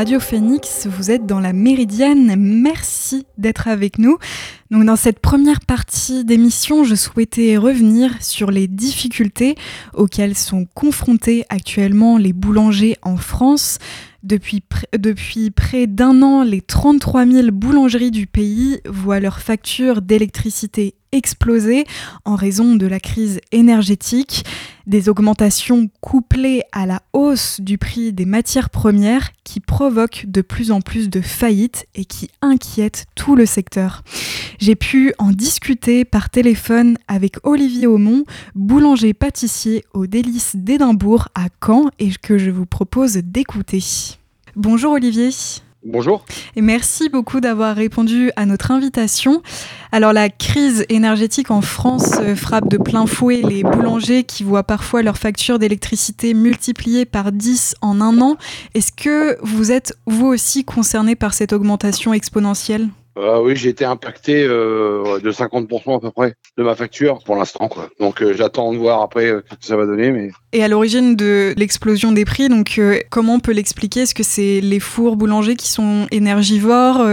Radio Phoenix, vous êtes dans la Méridienne. Merci d'être avec nous. Dans cette première partie d'émission, je souhaitais revenir sur les difficultés auxquelles sont confrontés actuellement les boulangers en France. Depuis, depuis près d'un an, les 33 000 boulangeries du pays voient leurs factures d'électricité exploser en raison de la crise énergétique, des augmentations couplées à la hausse du prix des matières premières qui provoquent de plus en plus de faillites et qui inquiètent tout le secteur. J'ai pu en discuter par téléphone avec Olivier Aumont, boulanger pâtissier au Délices d'Édimbourg à Caen et que je vous propose d'écouter. Bonjour Olivier. Bonjour. Et merci beaucoup d'avoir répondu à notre invitation. Alors la crise énergétique en France euh, frappe de plein fouet les boulangers qui voient parfois leur facture d'électricité multipliée par 10 en un an. Est-ce que vous êtes vous aussi concerné par cette augmentation exponentielle? Euh, oui, j'ai été impacté euh, de 50% à peu près de ma facture pour l'instant. Donc euh, j'attends de voir après ce que ça va donner. Mais... Et à l'origine de l'explosion des prix, donc comment on peut l'expliquer? Est-ce que c'est les fours boulangers qui sont énergivores?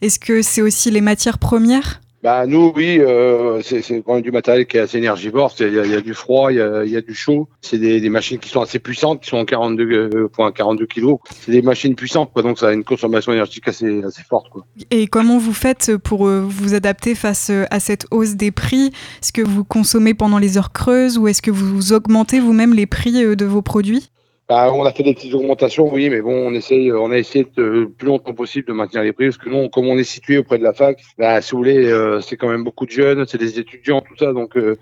Est-ce que c'est aussi les matières premières? Bah nous oui, euh, c'est quand même du matériel qui est assez énergivore. Il y, y, a du froid, il y a, y a, du chaud. C'est des, des, machines qui sont assez puissantes, qui sont 42 euh, 42 kilos. C'est des machines puissantes, quoi, donc ça a une consommation énergétique assez assez forte. Quoi. Et comment vous faites pour euh, vous adapter face euh, à cette hausse des prix? Est-ce que vous consommez pendant les heures creuses ou est-ce que vous augmentez vous-même les prix de vos produits? Bah, on a fait des petites augmentations, oui, mais bon, on essaye, on a essayé de, le plus longtemps possible de maintenir les prix, parce que nous, comme on est situé auprès de la fac, bah, si vous voulez, euh, c'est quand même beaucoup de jeunes, c'est des étudiants, tout ça, donc euh,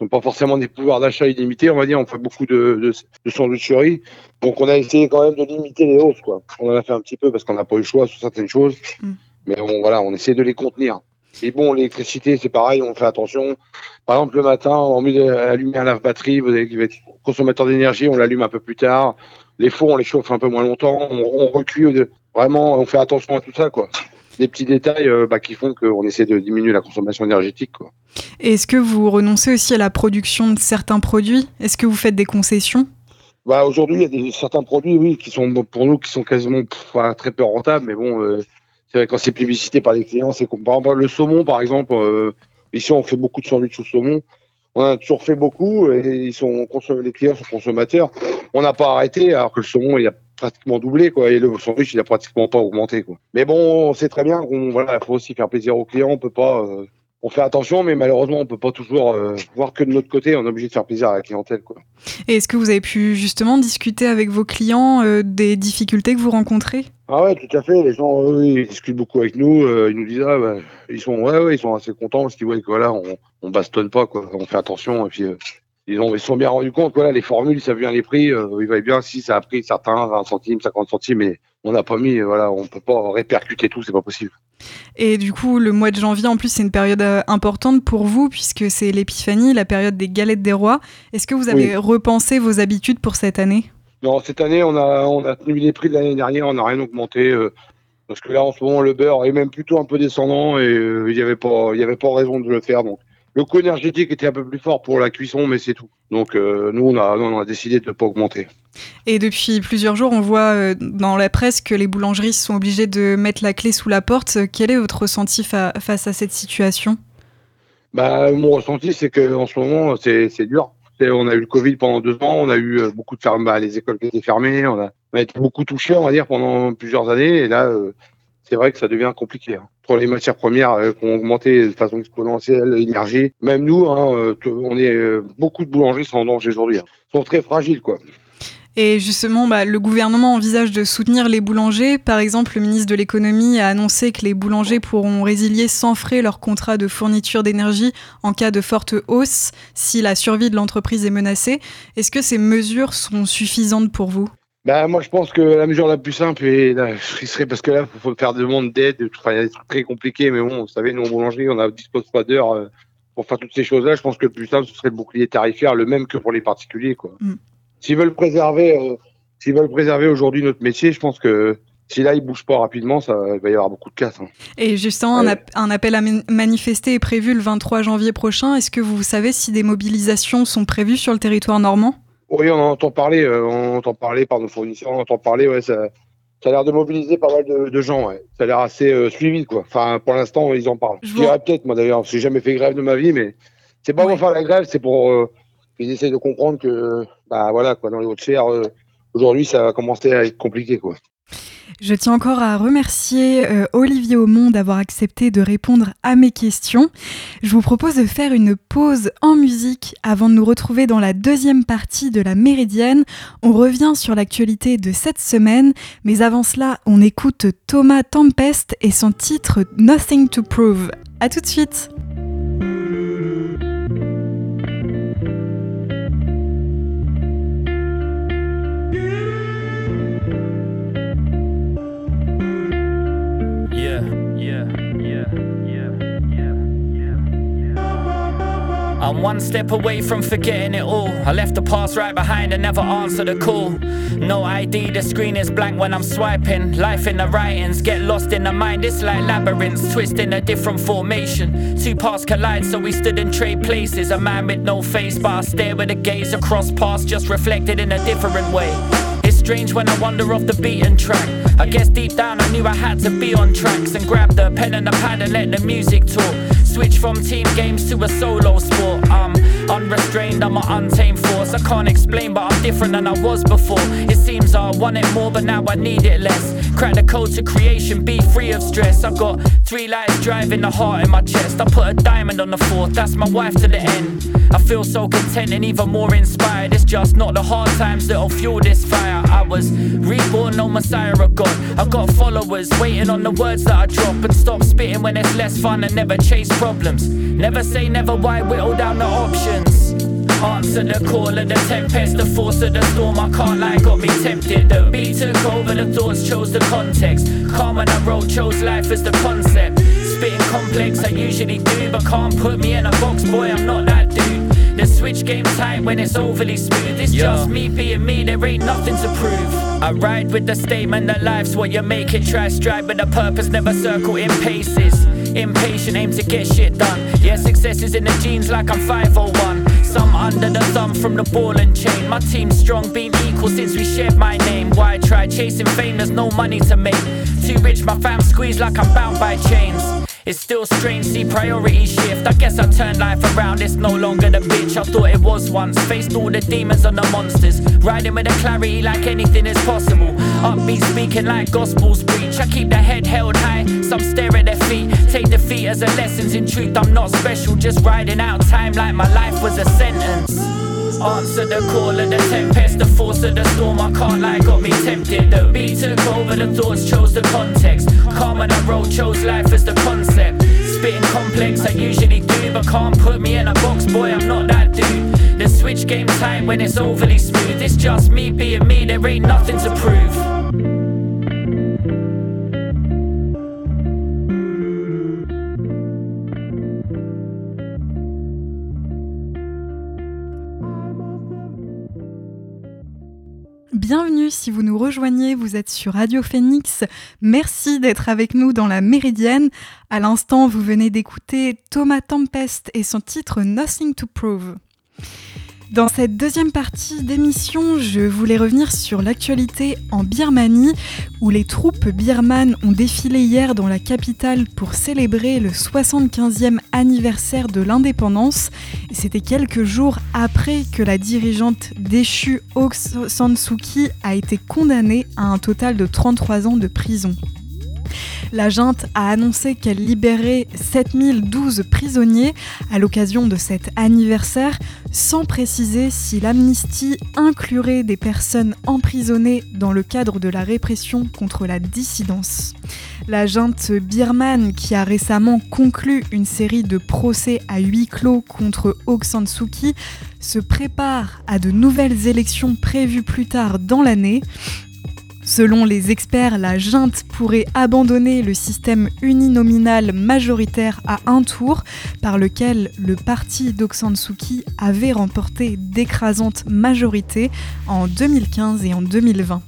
ils n'ont pas forcément des pouvoirs d'achat illimités, on va dire, on fait beaucoup de, de, de sandwicheries, donc on a essayé quand même de limiter les hausses, quoi. On en a fait un petit peu parce qu'on n'a pas eu le choix sur certaines choses, mm. mais bon, voilà, on essaie de les contenir. Et bon, l'électricité, c'est pareil, on fait attention. Par exemple, le matin, on met d'allumer un lave-batterie, vous avez consommateur d'énergie, on l'allume un peu plus tard. Les fours, on les chauffe un peu moins longtemps. On, on recule. Vraiment, on fait attention à tout ça, quoi. Des petits détails euh, bah, qui font qu'on essaie de diminuer la consommation énergétique. Quoi. Est-ce que vous renoncez aussi à la production de certains produits? Est-ce que vous faites des concessions? Bah, Aujourd'hui, il y a des, certains produits, oui, qui sont pour nous, qui sont quasiment très peu rentables, mais bon, euh, c'est vrai quand c'est publicité par les clients, c'est comparable. Le saumon, par exemple, euh, ici on fait beaucoup de sandwichs au saumon. On a toujours fait beaucoup et ils sont les clients sont consommateurs. On n'a pas arrêté alors que le saumon il a pratiquement doublé quoi et le sandwich il a pratiquement pas augmenté quoi. Mais bon, on sait très bien qu'on voilà, faut aussi faire plaisir aux clients. On peut pas euh, on fait attention, mais malheureusement, on peut pas toujours euh, voir que de notre côté. On est obligé de faire plaisir à la clientèle. Quoi. Et est-ce que vous avez pu justement discuter avec vos clients euh, des difficultés que vous rencontrez? Ah ouais, tout à fait. Les gens, eux, ils discutent beaucoup avec nous. Euh, ils nous disent, ah, bah, ils sont, ouais, ouais, ils sont assez contents parce qu'ils voient que voilà, on, on bastonne pas, quoi. On fait attention. Et puis, ils, ont, ils sont bien rendus compte. Voilà, les formules, savent bien les prix. ils voient bien si ça a pris certains 20 centimes, 50 centimes, mais on n'a pas mis. Voilà, on peut pas répercuter tout. C'est pas possible. Et du coup, le mois de janvier, en plus, c'est une période euh, importante pour vous, puisque c'est l'épiphanie, la période des galettes des rois. Est-ce que vous avez repensé vos habitudes pour cette année? Non, cette année, on a, on a tenu les prix de l'année dernière, on n'a rien augmenté. Euh, parce que là, en ce moment, le beurre est même plutôt un peu descendant et euh, il n'y avait, pas, avait pas raison de le faire. Donc, le coût énergétique était un peu plus fort pour la cuisson, mais c'est tout. Donc euh, nous, on a, on a décidé de ne pas augmenter. Et depuis plusieurs jours, on voit euh, dans la presse que les boulangeries sont obligées de mettre la clé sous la porte. Quel est votre ressenti face à cette situation? Bah, Mon ressenti, c'est qu'en ce moment, c'est dur. On a eu le Covid pendant deux ans, on a eu euh, beaucoup de fermes, bah, les écoles qui étaient fermées, on a, on a, été beaucoup touchés, on va dire, pendant plusieurs années. Et là, c'est vrai que ça devient compliqué. Hein. Pour les matières premières euh, qui ont augmenté de façon exponentielle, l'énergie, même nous, hein, euh, on est euh, beaucoup de boulangeries sont en danger aujourd'hui, hein. sont très fragiles, quoi. Et justement, bah, le gouvernement envisage de soutenir les boulangers. Par exemple, le ministre de l'économie a annoncé que les boulangers pourront résilier sans frais leur contrat de fourniture d'énergie en cas de forte hausse si la survie de l'entreprise est menacée. Est-ce que ces mesures sont suffisantes pour vous? Bah, moi, je pense que la mesure la plus simple, et là, serait parce que là, il faut faire demande d'aide. Enfin, il y a des trucs très compliqués, mais bon, vous savez, nous, en boulangerie, on ne dispose pas d'heures euh, pour faire toutes ces choses-là. Je pense que le plus simple, ce serait le bouclier tarifaire, le même que pour les particuliers. Quoi. Mm. S'ils veulent préserver, euh, s'ils veulent préserver aujourd'hui notre métier, je pense que si là, il bouge pas rapidement, ça, il va y avoir beaucoup de casse. Hein. Et justement, un, appel à manifester est prévu le 23 janvier prochain. Est-ce que vous savez si des mobilisations sont prévues sur le territoire normand? Oui, on entend parler, euh, on entend parler par nos fournisseurs, on entend parler, ouais, ça, ça a l'air de mobiliser pas mal de, gens. Ça a l'air assez suivi, quoi. Enfin, pour l'instant, ils en parlent. Je, dirais peut-être, moi d'ailleurs, j'ai jamais fait grève de ma vie, mais c'est pas pour faire la grève, c'est pour qu'ils essayent de comprendre que, bah voilà, quoi, dans les hautes sphères, aujourd'hui, ça va commencer à être compliqué, quoi. Je tiens encore à remercier euh, Olivier Aumont d'avoir accepté de répondre à mes questions. Je vous propose de faire une pause en musique avant de nous retrouver dans la deuxième partie de la Méridienne. On revient sur l'actualité de cette semaine, mais avant cela, on écoute Thomas Tempest et son titre Nothing to Prove. A tout de suite! One step away from forgetting it all. I left the past right behind and never answered a call. No ID, the screen is blank when I'm swiping. Life in the writings, get lost in the mind. It's like labyrinths, twist in a different formation. Two paths collide, so we stood in trade places. A man with no face, but I stare with a gaze across paths, just reflected in a different way. It's strange when I wander off the beaten track. I guess deep down I knew I had to be on tracks and grab the pen and the pad and let the music talk. Switch from team games to a solo sport. I'm unrestrained, I'm an untamed force. I can't explain, but I'm different than I was before. It seems I want it more, but now I need it less. Crack the code to creation, be free of stress. I've got three lights driving the heart in my chest. I put a diamond on the fourth, that's my wife to the end. I feel so content and even more inspired. It's just not the hard times that'll fuel this fire. I was reborn, no messiah of God. I've got followers waiting on the words that I drop and stop spitting when it's less fun and never chase problems. Never say never, why options? Answer the call of the tempest, the force of the storm. I can't lie, got me tempted. The beat took over, the thoughts chose the context. Calm when I wrote, chose life as the concept. Spitting complex, I usually do, but can't put me in a box, boy, I'm not that dude. The switch game tight when it's overly smooth. It's yeah. just me being me, there ain't nothing to prove. I ride with the statement that life's what you make it. Try strive with a purpose, never circle in paces. Impatient, aim to get shit done. Yeah, success is in the genes like I'm 501. Under the thumb from the ball and chain. My team's strong, been equal since we shared my name. Why try chasing fame? There's no money to make. Too rich, my fam squeezed like I'm bound by chains. It's still strange, see priority shift. I guess I turned life around, it's no longer the bitch I thought it was once. Faced all the demons and the monsters. Riding with a clarity like anything is possible. Upbeat speaking like gospels preach. I keep the head held high, some stare at their feet. Take defeat as a lesson, In truth, I'm not special, just riding out time like my life was a sentence. Answer the call of the tempest, the force of the storm. I can't lie, got me tempted. The beat took over, the thoughts chose the context. Calm when I wrote, chose life as the concept. Spitting complex, I usually do, but can't put me in a box, boy. I'm not that dude. The switch game tight when it's overly smooth. It's just me being me, there ain't nothing to prove. Si vous nous rejoignez, vous êtes sur Radio Phoenix. Merci d'être avec nous dans la Méridienne. À l'instant, vous venez d'écouter Thomas Tempest et son titre Nothing to Prove. Dans cette deuxième partie d'émission, je voulais revenir sur l'actualité en Birmanie, où les troupes birmanes ont défilé hier dans la capitale pour célébrer le 75e anniversaire de l'indépendance. C'était quelques jours après que la dirigeante déchue Aung San a été condamnée à un total de 33 ans de prison. La junte a annoncé qu'elle libérait 7012 prisonniers à l'occasion de cet anniversaire, sans préciser si l'amnistie inclurait des personnes emprisonnées dans le cadre de la répression contre la dissidence. La junte birmane, qui a récemment conclu une série de procès à huis clos contre Aung San Suu Kyi, se prépare à de nouvelles élections prévues plus tard dans l'année. Selon les experts, la junte pourrait abandonner le système uninominal majoritaire à un tour par lequel le parti d'Oksan avait remporté d'écrasantes majorités en 2015 et en 2020.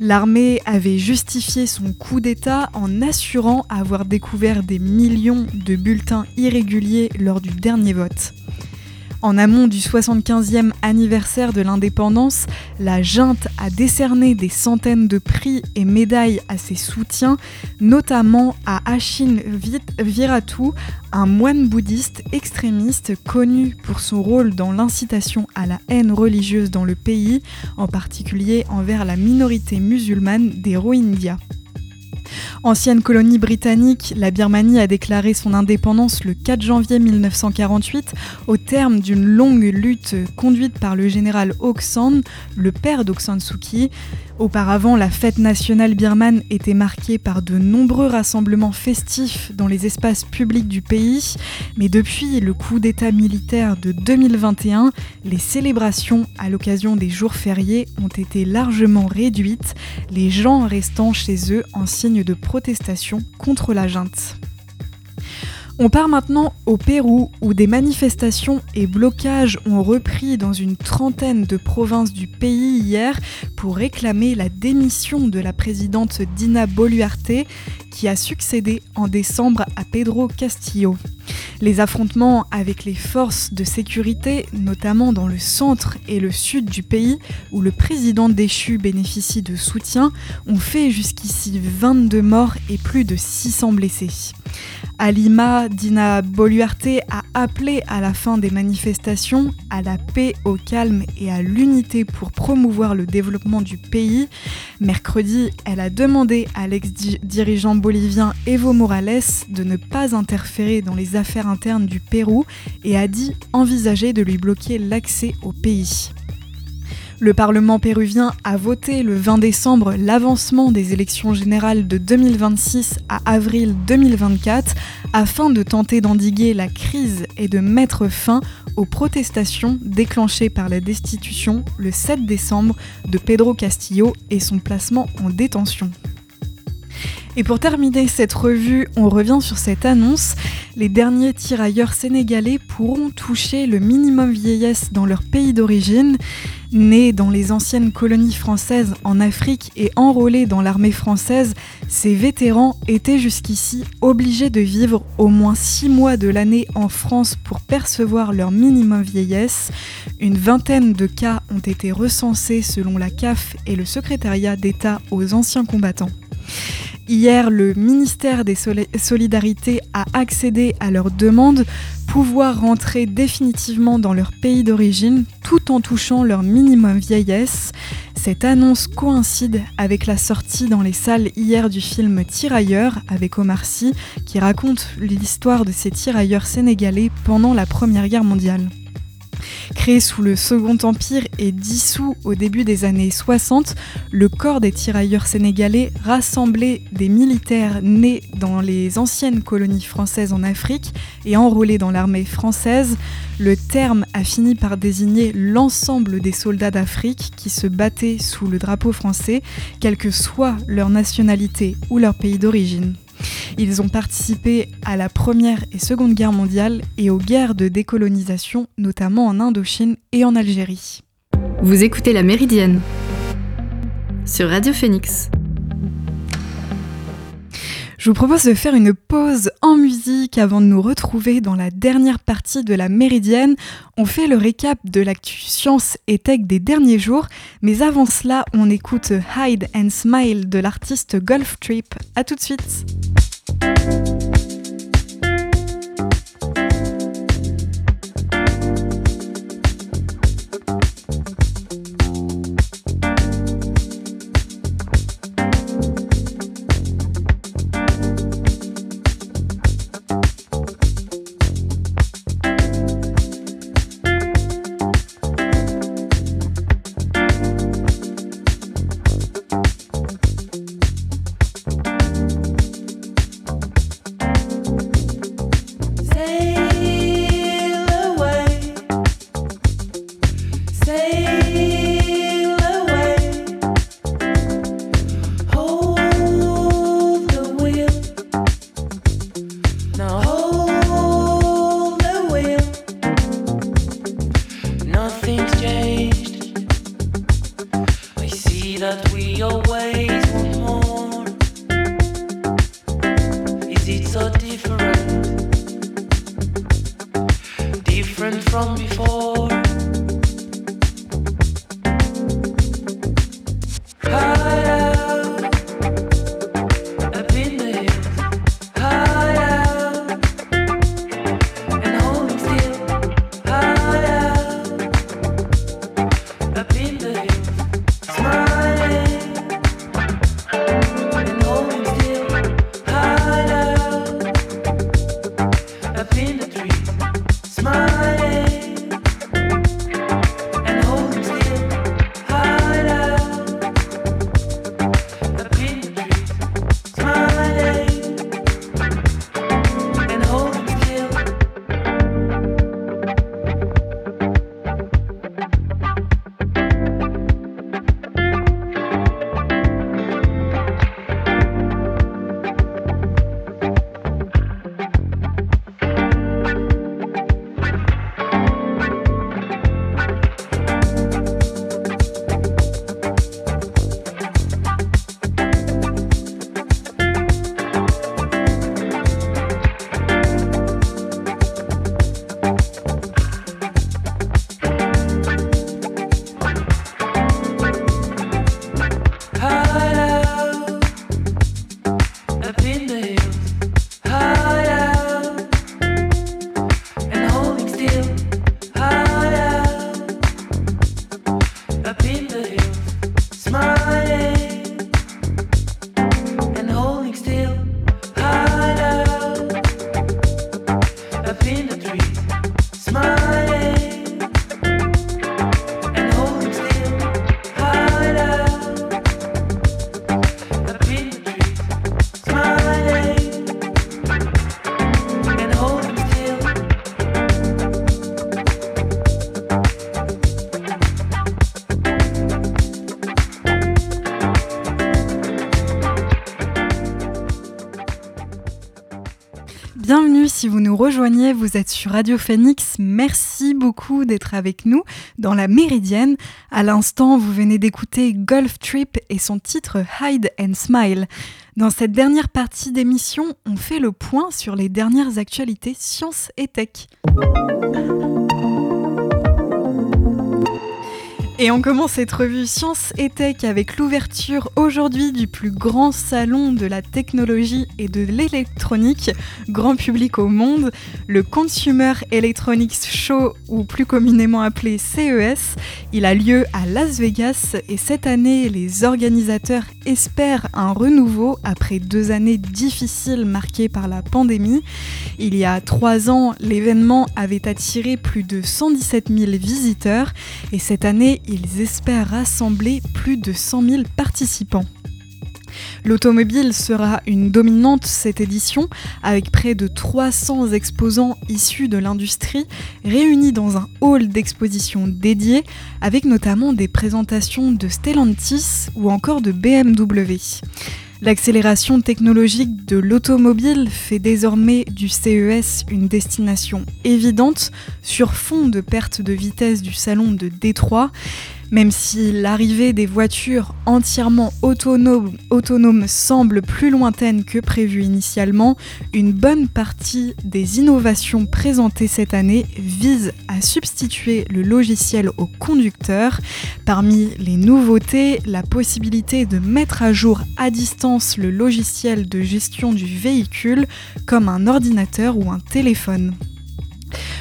L'armée avait justifié son coup d'État en assurant avoir découvert des millions de bulletins irréguliers lors du dernier vote. En amont du 75e anniversaire de l'indépendance, la junte a décerné des centaines de prix et médailles à ses soutiens, notamment à Ashin Viratu, un moine bouddhiste extrémiste connu pour son rôle dans l'incitation à la haine religieuse dans le pays, en particulier envers la minorité musulmane des Rohingyas. Ancienne colonie britannique, la Birmanie a déclaré son indépendance le 4 janvier 1948 au terme d'une longue lutte conduite par le général Aung le père d'Aung San. Auparavant, la fête nationale birmane était marquée par de nombreux rassemblements festifs dans les espaces publics du pays, mais depuis le coup d'État militaire de 2021, les célébrations à l'occasion des jours fériés ont été largement réduites, les gens restant chez eux en signe de protestation contre la junte. On part maintenant au Pérou où des manifestations et blocages ont repris dans une trentaine de provinces du pays hier pour réclamer la démission de la présidente Dina Boluarte qui a succédé en décembre à Pedro Castillo. Les affrontements avec les forces de sécurité, notamment dans le centre et le sud du pays, où le président déchu bénéficie de soutien, ont fait jusqu'ici 22 morts et plus de 600 blessés. À Lima, Dina Boluarte a appelé à la fin des manifestations à la paix, au calme et à l'unité pour promouvoir le développement du pays. Mercredi, elle a demandé à l'ex-dirigeant bolivien Evo Morales de ne pas interférer dans les affaires internes du Pérou et a dit envisager de lui bloquer l'accès au pays. Le Parlement péruvien a voté le 20 décembre l'avancement des élections générales de 2026 à avril 2024 afin de tenter d'endiguer la crise et de mettre fin aux protestations déclenchées par la destitution le 7 décembre de Pedro Castillo et son placement en détention. Et pour terminer cette revue, on revient sur cette annonce. Les derniers tirailleurs sénégalais pourront toucher le minimum vieillesse dans leur pays d'origine. Nés dans les anciennes colonies françaises en Afrique et enrôlés dans l'armée française, ces vétérans étaient jusqu'ici obligés de vivre au moins six mois de l'année en France pour percevoir leur minimum vieillesse. Une vingtaine de cas ont été recensés selon la CAF et le secrétariat d'État aux anciens combattants. Hier, le ministère des Solidarités a accédé à leur demande, pouvoir rentrer définitivement dans leur pays d'origine tout en touchant leur minimum vieillesse. Cette annonce coïncide avec la sortie dans les salles hier du film Tirailleurs avec Omar Sy qui raconte l'histoire de ces tirailleurs sénégalais pendant la Première Guerre mondiale. Créé sous le Second Empire et dissous au début des années 60, le corps des tirailleurs sénégalais rassemblait des militaires nés dans les anciennes colonies françaises en Afrique et enrôlés dans l'armée française. Le terme a fini par désigner l'ensemble des soldats d'Afrique qui se battaient sous le drapeau français, quelle que soit leur nationalité ou leur pays d'origine. Ils ont participé à la Première et Seconde Guerre mondiale et aux guerres de décolonisation, notamment en Indochine et en Algérie. Vous écoutez La Méridienne sur Radio Phoenix. Je vous propose de faire une pause en musique avant de nous retrouver dans la dernière partie de la Méridienne. On fait le récap de l'actu science et tech des derniers jours, mais avant cela, on écoute Hide and Smile de l'artiste Golf Trip. A tout de suite. Rejoignez, vous êtes sur Radio Phoenix. Merci beaucoup d'être avec nous dans la Méridienne. À l'instant, vous venez d'écouter Golf Trip et son titre Hide and Smile. Dans cette dernière partie d'émission, on fait le point sur les dernières actualités sciences et tech. Et on commence cette revue Science et Tech avec l'ouverture aujourd'hui du plus grand salon de la technologie et de l'électronique, grand public au monde, le Consumer Electronics Show ou plus communément appelé CES. Il a lieu à Las Vegas et cette année, les organisateurs espèrent un renouveau après deux années difficiles marquées par la pandémie. Il y a trois ans, l'événement avait attiré plus de 117 000 visiteurs et cette année, ils espèrent rassembler plus de 100 000 participants. L'automobile sera une dominante cette édition, avec près de 300 exposants issus de l'industrie réunis dans un hall d'exposition dédié, avec notamment des présentations de Stellantis ou encore de BMW. L'accélération technologique de l'automobile fait désormais du CES une destination évidente sur fond de perte de vitesse du salon de Détroit même si l'arrivée des voitures entièrement autonomes, semble plus lointaine que prévu initialement, une bonne partie des innovations présentées cette année visent à substituer le logiciel au conducteur. Parmi les nouveautés, la possibilité de mettre à jour à distance le logiciel de gestion du véhicule comme un ordinateur ou un téléphone.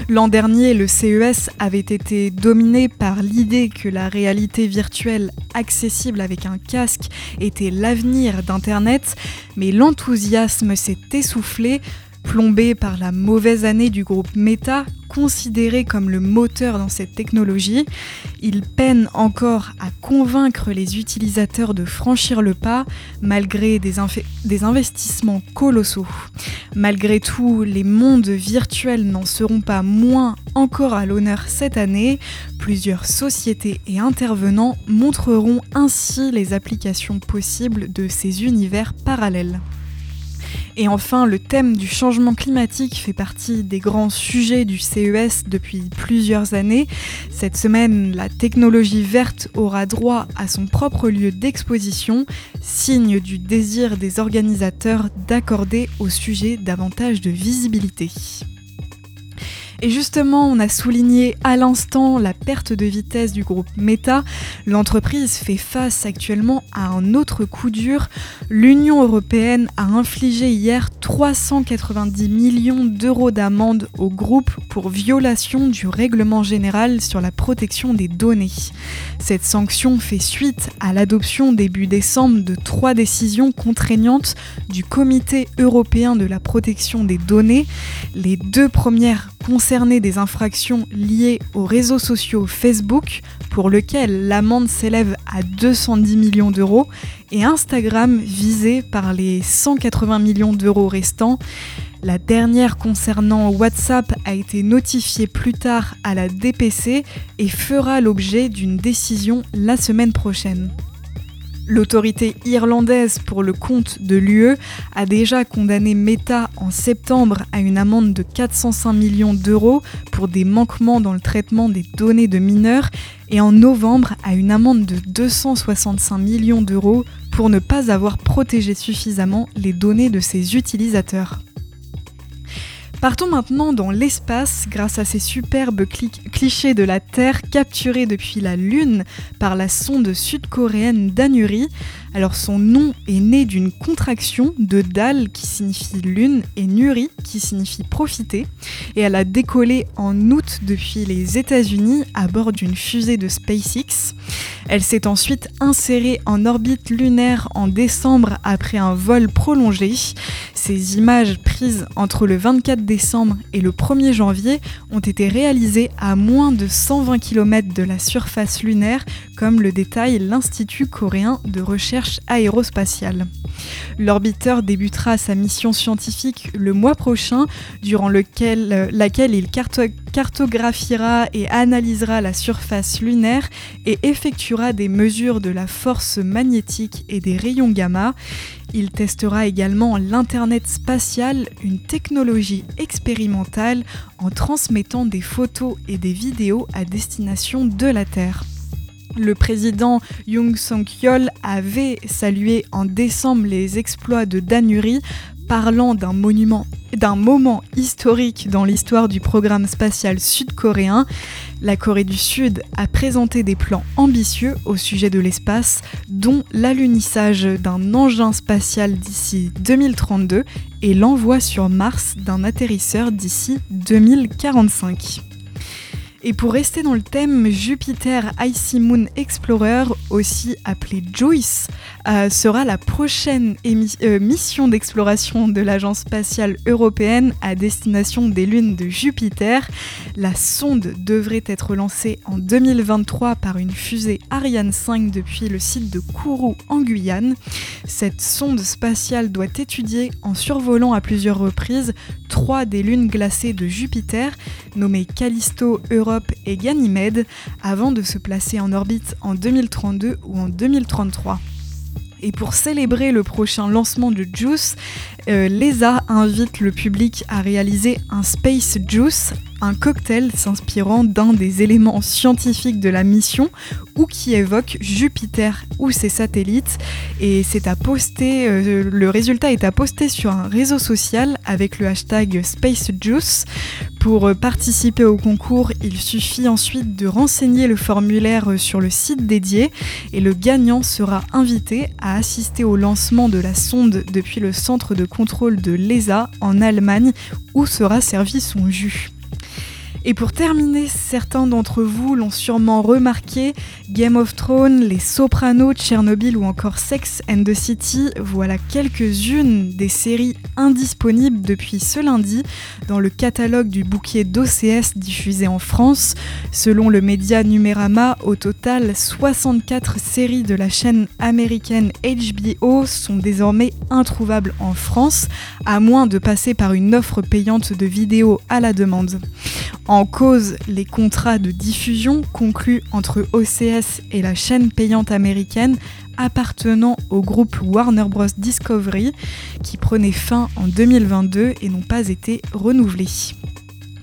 L'an dernier, le CES avait été dominé par l'idée que la réalité virtuelle accessible avec un casque était l'avenir d'Internet, mais l'enthousiasme s'est essoufflé Plombé par la mauvaise année du groupe Meta, considéré comme le moteur dans cette technologie, il peine encore à convaincre les utilisateurs de franchir le pas malgré des, investissements colossaux. Malgré tout, les mondes virtuels n'en seront pas moins encore à l'honneur cette année. Plusieurs sociétés et intervenants montreront ainsi les applications possibles de ces univers parallèles. Et enfin, le thème du changement climatique fait partie des grands sujets du CES depuis plusieurs années. Cette semaine, la technologie verte aura droit à son propre lieu d'exposition, signe du désir des organisateurs d'accorder au sujet davantage de visibilité. Et justement, on a souligné à l'instant la perte de vitesse du groupe Meta. L'entreprise fait face actuellement à un autre coup dur. L'Union européenne a infligé hier 390 millions d'euros d'amende au groupe pour violation du règlement général sur la protection des données. Cette sanction fait suite à l'adoption début décembre de trois décisions contraignantes du Comité européen de la protection des données. Les deux premières concernaient des infractions liées aux réseaux sociaux Facebook, pour lequel l'amende s'élève à 210 millions d'euros, et Instagram visé par les 180 millions d'euros restants. La dernière concernant WhatsApp a été notifiée plus tard à la DPC et fera l'objet d'une décision la semaine prochaine. L'autorité irlandaise pour le compte de l'UE a déjà condamné Meta en septembre à une amende de 405 millions d'euros pour des manquements dans le traitement des données de mineurs et en novembre à une amende de 265 millions d'euros pour ne pas avoir protégé suffisamment les données de ses utilisateurs. Partons maintenant dans l'espace grâce à ces superbes clichés de la Terre capturés depuis la Lune par la sonde sud-coréenne Danuri. Alors son nom est né d'une contraction de Dal qui signifie lune et Nuri qui signifie profiter et elle a décollé en août depuis les États-Unis à bord d'une fusée de SpaceX. Elle s'est ensuite insérée en orbite lunaire en décembre après un vol prolongé. Ces images prises entre le 24 décembre et le 1er janvier ont été réalisées à moins de 120 km de la surface lunaire, comme le détaille l'Institut coréen de recherche aérospatiale. L'orbiteur débutera sa mission scientifique le mois prochain, durant lequel, laquelle il cartographiera et analysera la surface lunaire et effectuera des mesures de la force magnétique et des rayons gamma. Il testera également l'Internet spatial, une technologie expérimentale en transmettant des photos et des vidéos à destination de la Terre. Le président Young Song-yeol avait salué en décembre les exploits de Danuri, parlant d'un monument d'un moment historique dans l'histoire du programme spatial sud-coréen. La Corée du Sud a présenté des plans ambitieux au sujet de l'espace, dont l'alunissage d'un engin spatial d'ici 2032 et l'envoi sur Mars d'un atterrisseur d'ici 2045. Et pour rester dans le thème, Jupiter Icy Moon Explorer, aussi appelé JUICE, euh, sera la prochaine euh, mission d'exploration de l'Agence spatiale européenne à destination des lunes de Jupiter. La sonde devrait être lancée en 2023 par une fusée Ariane 5 depuis le site de Kourou en Guyane. Cette sonde spatiale doit étudier en survolant à plusieurs reprises trois des lunes glacées de Jupiter, nommées Callisto, Europe et Ganymède, avant de se placer en orbite en 2032 ou en 2033. Et pour célébrer le prochain lancement de Juice, euh, l'ESA invite le public à réaliser un Space Juice, un cocktail s'inspirant d'un des éléments scientifiques de la mission ou qui évoque Jupiter ou ses satellites. Et c'est à poster, euh, le résultat est à poster sur un réseau social avec le hashtag SpaceJuice. Pour euh, participer au concours, il suffit ensuite de renseigner le formulaire euh, sur le site dédié et le gagnant sera invité à assister au lancement de la sonde depuis le centre de contrôle de l'ESA en Allemagne où sera servi son jus. Et pour terminer, certains d'entre vous l'ont sûrement remarqué, Game of Thrones, Les Sopranos, Tchernobyl ou encore Sex and the City, voilà quelques-unes des séries indisponibles depuis ce lundi dans le catalogue du bouquet d'OCS diffusé en France. Selon le média Numérama, au total, 64 séries de la chaîne américaine HBO sont désormais introuvables en France, à moins de passer par une offre payante de vidéos à la demande. Cause, les contrats de diffusion conclus entre OCS et la chaîne payante américaine appartenant au groupe Warner Bros. Discovery qui prenaient fin en 2022 et n'ont pas été renouvelés.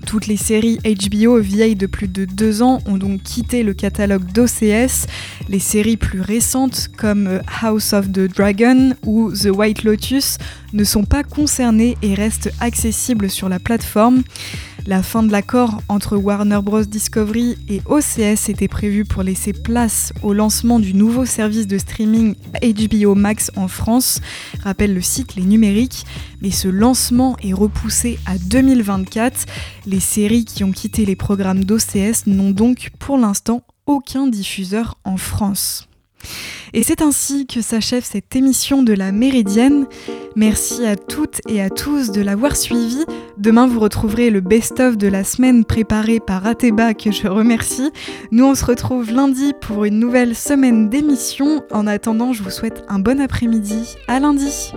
Toutes les séries HBO vieilles de plus de deux ans ont donc quitté le catalogue d'OCS. Les séries plus récentes comme House of the Dragon ou The White Lotus ne sont pas concernées et restent accessibles sur la plateforme. La fin de l'accord entre Warner Bros. Discovery et OCS était prévue pour laisser place au lancement du nouveau service de streaming HBO Max en France, rappelle le site Les Numériques, mais ce lancement est repoussé à 2024. Les séries qui ont quitté les programmes d'OCS n'ont donc pour l'instant aucun diffuseur en France. Et c'est ainsi que s'achève cette émission de la Méridienne. Merci à toutes et à tous de l'avoir suivi. Demain, vous retrouverez le best-of de la semaine préparé par Ateba que je remercie. Nous, on se retrouve lundi pour une nouvelle semaine d'émission. En attendant, je vous souhaite un bon après-midi. À lundi.